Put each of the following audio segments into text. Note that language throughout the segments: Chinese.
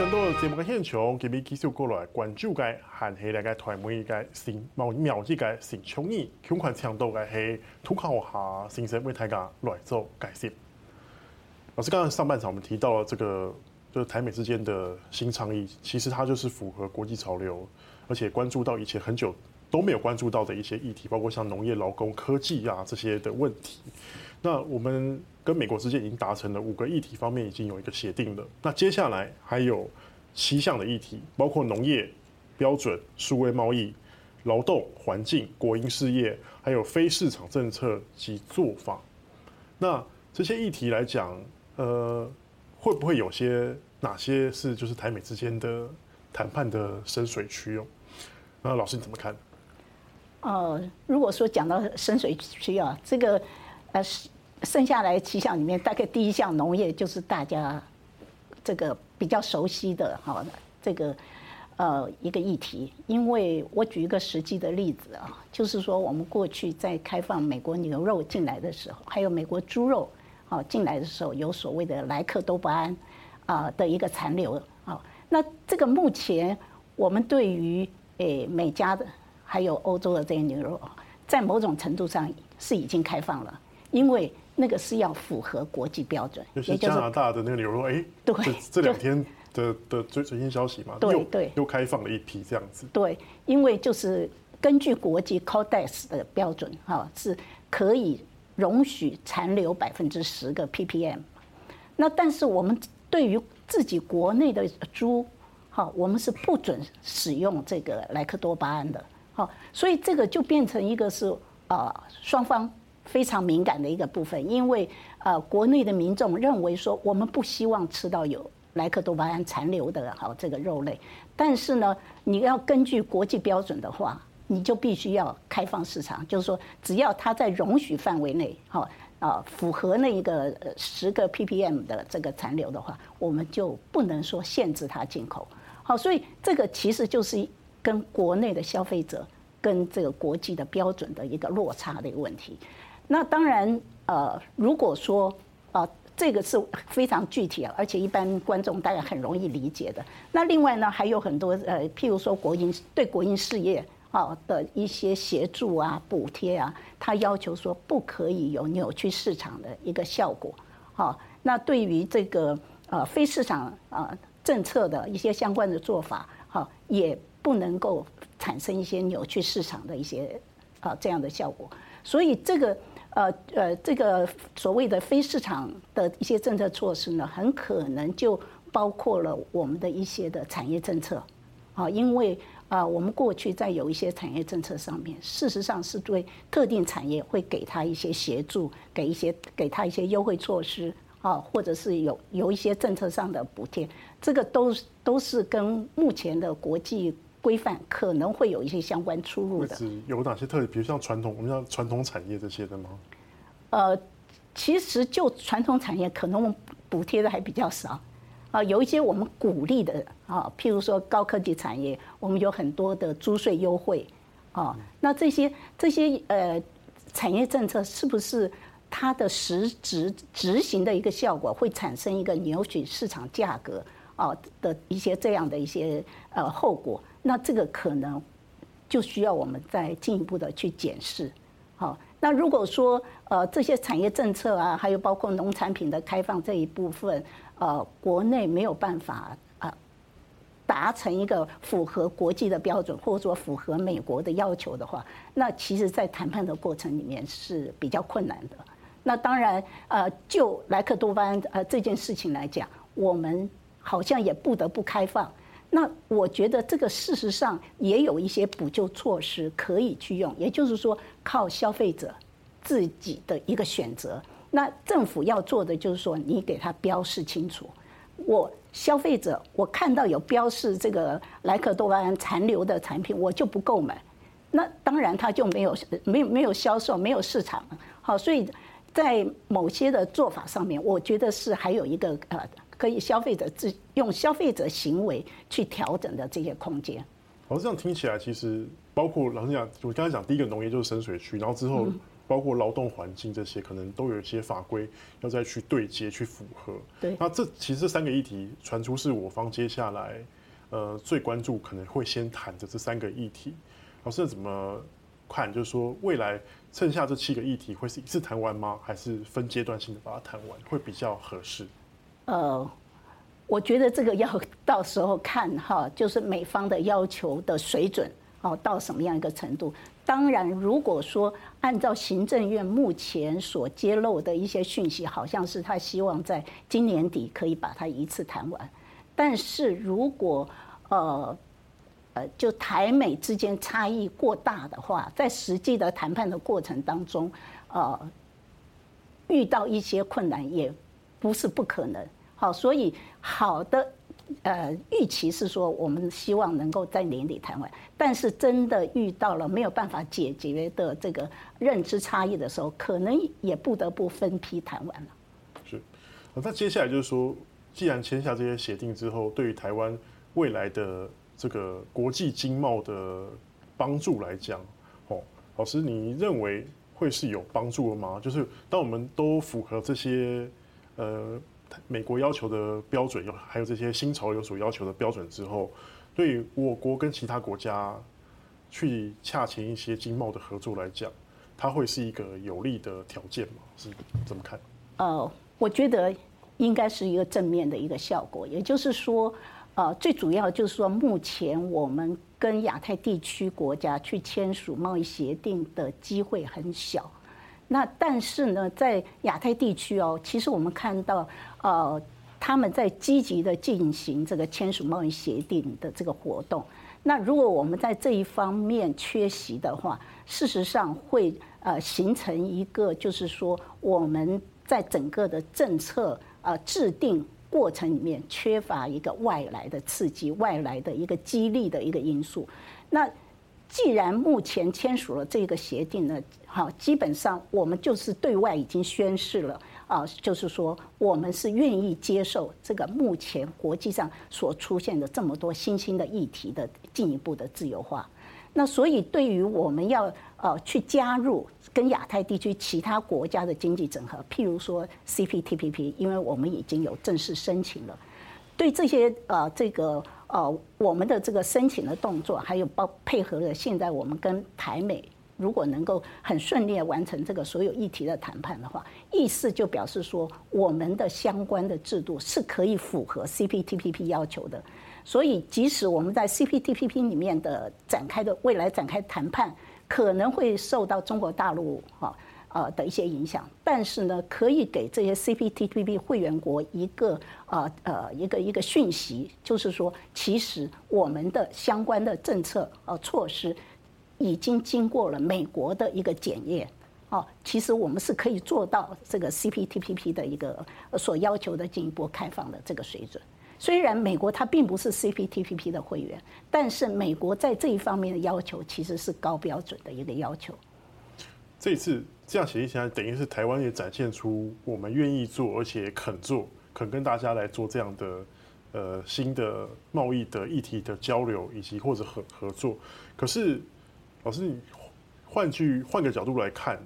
转到节目嘅现场，今日继续过来关注嘅系系两个台湾嘅新贸贸易嘅新倡议，强款强度嘅系图考下新生为大家来做解释。老师刚刚上半场我们提到了这个，就是台美之间的新倡议，其实它就是符合国际潮流，而且关注到以前很久都没有关注到的一些议题，包括像农业、劳工、科技啊这些的问题。那我们跟美国之间已经达成了五个议题方面已经有一个协定了。那接下来还有七项的议题，包括农业标准、数位贸易、劳动环境、国营事业，还有非市场政策及做法。那这些议题来讲，呃，会不会有些哪些是就是台美之间的谈判的深水区哦？那老师你怎么看？呃，如果说讲到深水区啊，这个。呃，剩下来七项里面，大概第一项农业就是大家这个比较熟悉的哈，这个呃一个议题。因为我举一个实际的例子啊，就是说我们过去在开放美国牛肉进来的时候，还有美国猪肉啊进来的时候，有所谓的莱克多巴胺啊的一个残留啊。那这个目前我们对于诶美加的还有欧洲的这些牛肉，在某种程度上是已经开放了。因为那个是要符合国际标准，就是加拿大的那个牛肉，哎，对，这两天的的最最新消息嘛，对对，又开放了一批这样子。对，因为就是根据国际 Codex 的标准，哈，是可以容许残留百分之十个 ppm。那但是我们对于自己国内的猪，哈，我们是不准使用这个莱克多巴胺的，所以这个就变成一个是啊双方。非常敏感的一个部分，因为呃，国内的民众认为说，我们不希望吃到有莱克多巴胺残留的好这个肉类，但是呢，你要根据国际标准的话，你就必须要开放市场，就是说，只要它在容许范围内，好啊，符合那一个十个 ppm 的这个残留的话，我们就不能说限制它进口。好，所以这个其实就是跟国内的消费者跟这个国际的标准的一个落差的一个问题。那当然，呃，如果说，啊，这个是非常具体啊，而且一般观众大概很容易理解的。那另外呢，还有很多呃，譬如说国营对国营事业啊的一些协助啊、补贴啊，他要求说不可以有扭曲市场的一个效果。好，那对于这个呃非市场啊政策的一些相关的做法，哈，也不能够产生一些扭曲市场的一些啊这样的效果。所以这个。呃呃，这个所谓的非市场的一些政策措施呢，很可能就包括了我们的一些的产业政策，啊，因为啊，我们过去在有一些产业政策上面，事实上是对特定产业会给他一些协助，给一些给他一些优惠措施，啊，或者是有有一些政策上的补贴，这个都都是跟目前的国际。规范可能会有一些相关出入的。有哪些特点？比如像传统，我们像传统产业这些的吗？呃，其实就传统产业，可能我们补贴的还比较少啊。有一些我们鼓励的啊，譬如说高科技产业，我们有很多的租税优惠啊。那这些这些呃产业政策，是不是它的实质执行的一个效果，会产生一个扭曲市场价格啊的一些这样的一些呃后果？那这个可能就需要我们再进一步的去检视。好，那如果说呃这些产业政策啊，还有包括农产品的开放这一部分，呃，国内没有办法啊达成一个符合国际的标准，或者说符合美国的要求的话，那其实在谈判的过程里面是比较困难的。那当然，呃，就莱克多巴胺呃这件事情来讲，我们好像也不得不开放。那我觉得这个事实上也有一些补救措施可以去用，也就是说靠消费者自己的一个选择。那政府要做的就是说，你给他标示清楚，我消费者我看到有标示这个莱克多巴胺残留的产品，我就不购买。那当然他就没有没有没有销售，没有市场。好，所以在某些的做法上面，我觉得是还有一个呃。可以消费者自用消费者行为去调整的这些空间。好，这样听起来其实包括老实讲，我刚才讲第一个农业就是深水区，然后之后包括劳动环境这些，可能都有一些法规要再去对接去符合。对，那这其实这三个议题传出是我方接下来呃最关注，可能会先谈的这三个议题。老师怎么看？就是说未来剩下这七个议题会是一次谈完吗？还是分阶段性的把它谈完会比较合适？呃。我觉得这个要到时候看哈，就是美方的要求的水准哦，到什么样一个程度？当然，如果说按照行政院目前所揭露的一些讯息，好像是他希望在今年底可以把它一次谈完。但是如果呃就台美之间差异过大的话，在实际的谈判的过程当中，呃，遇到一些困难也不是不可能。好，所以好的，呃，预期是说，我们希望能够在年底谈完。但是真的遇到了没有办法解决的这个认知差异的时候，可能也不得不分批谈完了。是，那接下来就是说，既然签下这些协定之后，对于台湾未来的这个国际经贸的帮助来讲，哦，老师，你认为会是有帮助的吗？就是当我们都符合这些，呃。美国要求的标准，有还有这些新潮流所要求的标准之后，对于我国跟其他国家去洽签一些经贸的合作来讲，它会是一个有利的条件吗？是怎么看？呃，我觉得应该是一个正面的一个效果。也就是说，呃，最主要就是说，目前我们跟亚太地区国家去签署贸易协定的机会很小。那但是呢，在亚太地区哦，其实我们看到，呃，他们在积极的进行这个签署贸易协定的这个活动。那如果我们在这一方面缺席的话，事实上会呃形成一个，就是说我们在整个的政策呃制定过程里面缺乏一个外来的刺激、外来的一个激励的一个因素。那既然目前签署了这个协定呢，好，基本上我们就是对外已经宣示了啊，就是说我们是愿意接受这个目前国际上所出现的这么多新兴的议题的进一步的自由化。那所以对于我们要呃去加入跟亚太地区其他国家的经济整合，譬如说 CPTPP，因为我们已经有正式申请了，对这些呃这个。呃，我们的这个申请的动作，还有包配合了现在我们跟台美，如果能够很顺利的完成这个所有议题的谈判的话，意思就表示说，我们的相关的制度是可以符合 CPTPP 要求的。所以，即使我们在 CPTPP 里面的展开的未来展开谈判，可能会受到中国大陆哈。呃的一些影响，但是呢，可以给这些 CPTPP 会员国一个呃呃一个一个讯息，就是说，其实我们的相关的政策呃措施已经经过了美国的一个检验，哦，其实我们是可以做到这个 CPTPP 的一个所要求的进一步开放的这个水准。虽然美国它并不是 CPTPP 的会员，但是美国在这一方面的要求其实是高标准的一个要求。这一次这样协议下来，等于是台湾也展现出我们愿意做，而且肯做，肯跟大家来做这样的呃新的贸易的议题的交流，以及或者合合作。可是，老师，你换句换个角度来看，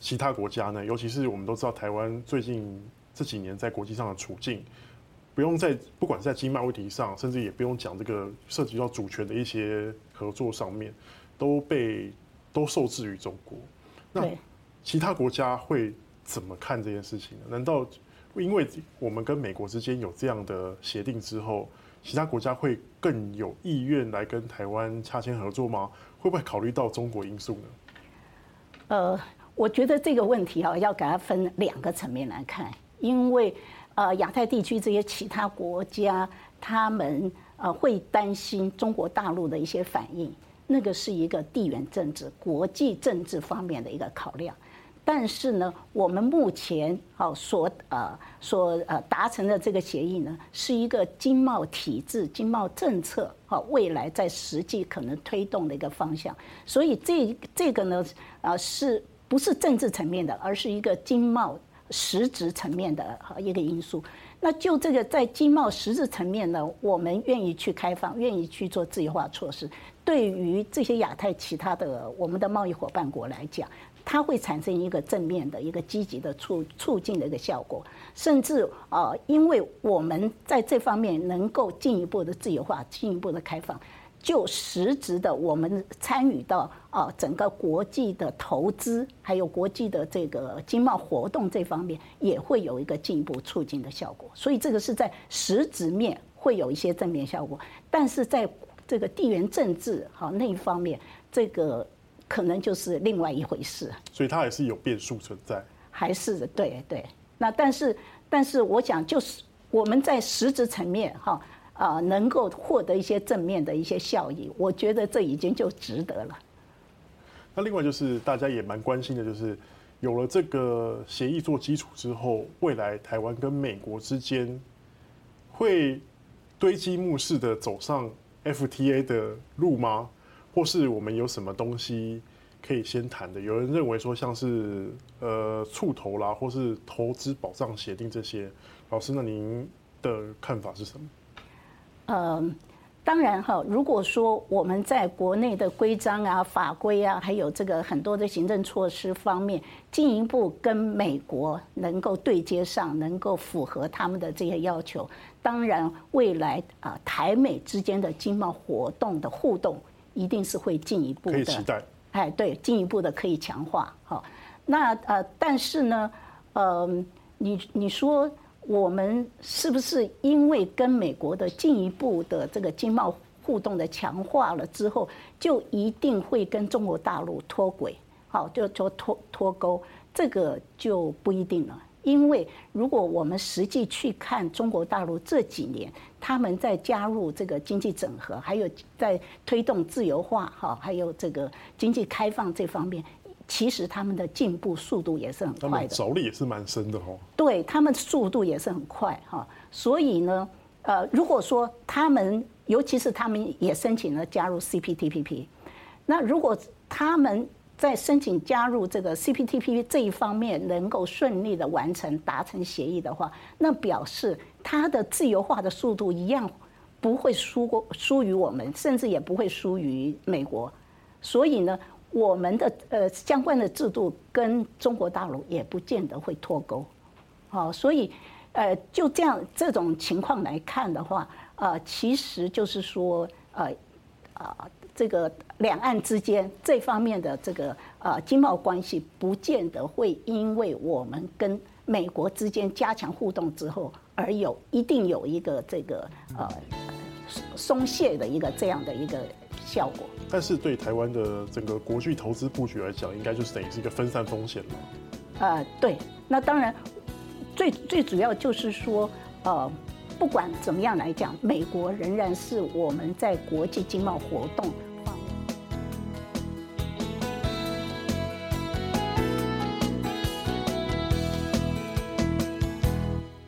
其他国家呢？尤其是我们都知道台湾最近这几年在国际上的处境，不用在不管是在经贸问题上，甚至也不用讲这个涉及到主权的一些合作上面，都被都受制于中国。那其他国家会怎么看这件事情呢？难道因为我们跟美国之间有这样的协定之后，其他国家会更有意愿来跟台湾洽签合作吗？会不会考虑到中国因素呢？呃，我觉得这个问题啊，要给它分两个层面来看，因为呃，亚太地区这些其他国家，他们呃会担心中国大陆的一些反应。那个是一个地缘政治、国际政治方面的一个考量，但是呢，我们目前好所呃所呃达成的这个协议呢，是一个经贸体制、经贸政策好未来在实际可能推动的一个方向，所以这这个呢，呃，是不是政治层面的，而是一个经贸实质层面的一个因素。那就这个在经贸实质层面呢，我们愿意去开放，愿意去做自由化措施。对于这些亚太其他的我们的贸易伙伴国来讲，它会产生一个正面的一个积极的促促进的一个效果，甚至啊，因为我们在这方面能够进一步的自由化、进一步的开放，就实质的我们参与到啊整个国际的投资，还有国际的这个经贸活动这方面，也会有一个进一步促进的效果。所以这个是在实质面会有一些正面效果，但是在这个地缘政治好那一方面，这个。可能就是另外一回事，所以它还是有变数存在。还是对对，那但是但是我想就是我们在实质层面哈啊能够获得一些正面的一些效益，我觉得这已经就值得了。那另外就是大家也蛮关心的，就是有了这个协议做基础之后，未来台湾跟美国之间会堆积木式的走上 FTA 的路吗？或是我们有什么东西可以先谈的？有人认为说像是呃促投啦，或是投资保障协定这些。老师，那您的看法是什么？嗯，当然哈，如果说我们在国内的规章啊、法规啊，还有这个很多的行政措施方面，进一步跟美国能够对接上，能够符合他们的这些要求，当然未来啊台美之间的经贸活动的互动。一定是会进一步的，可以期待。哎，对，进一步的可以强化。好，那呃，但是呢，呃，你你说我们是不是因为跟美国的进一步的这个经贸互动的强化了之后，就一定会跟中国大陆脱轨？好，就说脱脱钩，这个就不一定了。因为如果我们实际去看中国大陆这几年，他们在加入这个经济整合，还有在推动自由化哈，还有这个经济开放这方面，其实他们的进步速度也是很快的，着力也是蛮深的哦。对，他们速度也是很快哈，所以呢，呃，如果说他们，尤其是他们也申请了加入 CPTPP，那如果他们。在申请加入这个 CPTPP 这一方面能够顺利的完成达成协议的话，那表示它的自由化的速度一样不会输过输于我们，甚至也不会输于美国。所以呢，我们的呃相关的制度跟中国大陆也不见得会脱钩。好，所以呃就这样这种情况来看的话，呃其实就是说呃啊。呃这个两岸之间这方面的这个呃经贸关系，不见得会因为我们跟美国之间加强互动之后，而有一定有一个这个呃松懈的一个这样的一个效果。但是对台湾的整个国际投资布局来讲，应该就是等于是一个分散风险嘛。呃，对，那当然最最主要就是说呃。不管怎么样来讲，美国仍然是我们在国际经贸活动